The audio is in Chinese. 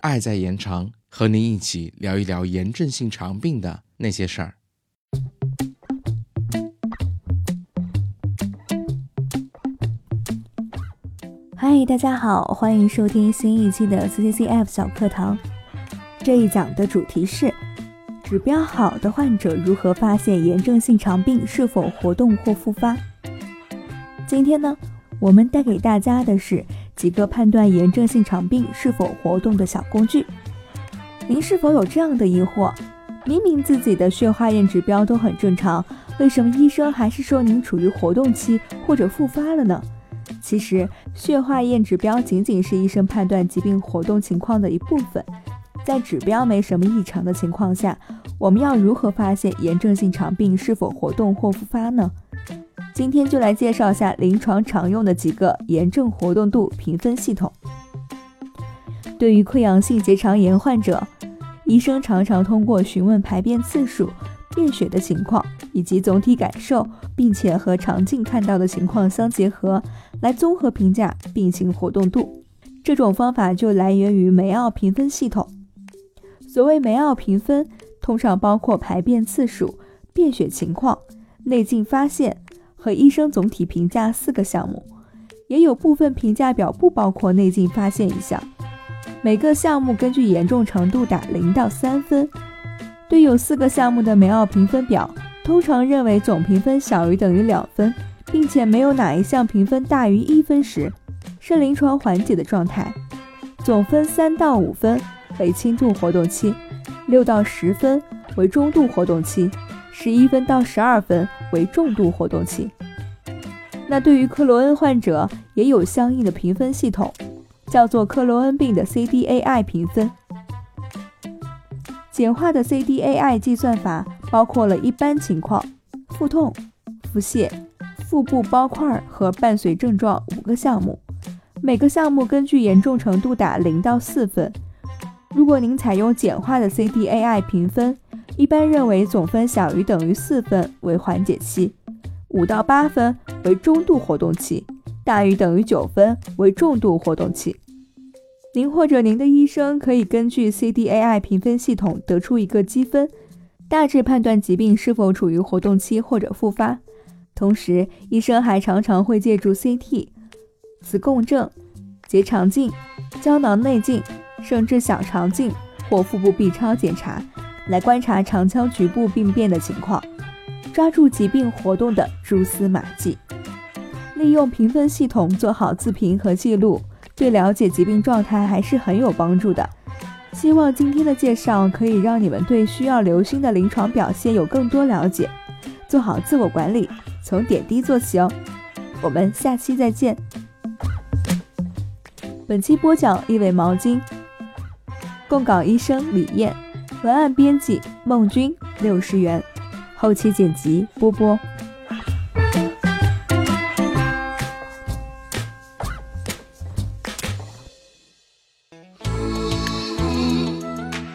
爱在延长，和您一起聊一聊炎症性肠病的那些事儿。嗨，大家好，欢迎收听新一期的 CCCF 小课堂。这一讲的主题是指标好的患者如何发现炎症性肠病是否活动或复发。今天呢，我们带给大家的是几个判断炎症性肠病是否活动的小工具。您是否有这样的疑惑？明明自己的血化验指标都很正常，为什么医生还是说您处于活动期或者复发了呢？其实，血化验指标仅仅是医生判断疾病活动情况的一部分。在指标没什么异常的情况下，我们要如何发现炎症性肠病是否活动或复发呢？今天就来介绍一下临床常用的几个炎症活动度评分系统。对于溃疡性结肠炎患者，医生常常通过询问排便次数、便血的情况以及总体感受，并且和肠镜看到的情况相结合，来综合评价病情活动度。这种方法就来源于梅奥评分系统。所谓梅奥评分，通常包括排便次数、便血情况、内镜发现和医生总体评价四个项目，也有部分评价表不包括内镜发现一项。每个项目根据严重程度打零到三分。对有四个项目的梅奥评分表，通常认为总评分小于等于两分，并且没有哪一项评分大于一分时，是临床缓解的状态。总分三到五分为轻度活动期，六到十分为中度活动期，十一分到十二分为重度活动期。那对于克罗恩患者也有相应的评分系统。叫做克罗恩病的 CDAI 评分，简化的 CDAI 计算法包括了一般情况、腹痛、腹泻、腹部包块和伴随症状五个项目，每个项目根据严重程度打零到四分。如果您采用简化的 CDAI 评分，一般认为总分小于等于四分为缓解期，五到八分为中度活动期，大于等于九分为重度活动期。您或者您的医生可以根据 CDAI 评分系统得出一个积分，大致判断疾病是否处于活动期或者复发。同时，医生还常常会借助 CT、磁共振、结肠镜、胶囊内镜，甚至小肠镜或腹部 B 超检查，来观察肠腔局部病变的情况，抓住疾病活动的蛛丝马迹。利用评分系统做好自评和记录。对了解疾病状态还是很有帮助的。希望今天的介绍可以让你们对需要留心的临床表现有更多了解，做好自我管理，从点滴做起哦。我们下期再见。本期播讲一尾毛巾，供稿医生李艳，文案编辑孟军，六十元，后期剪辑波波。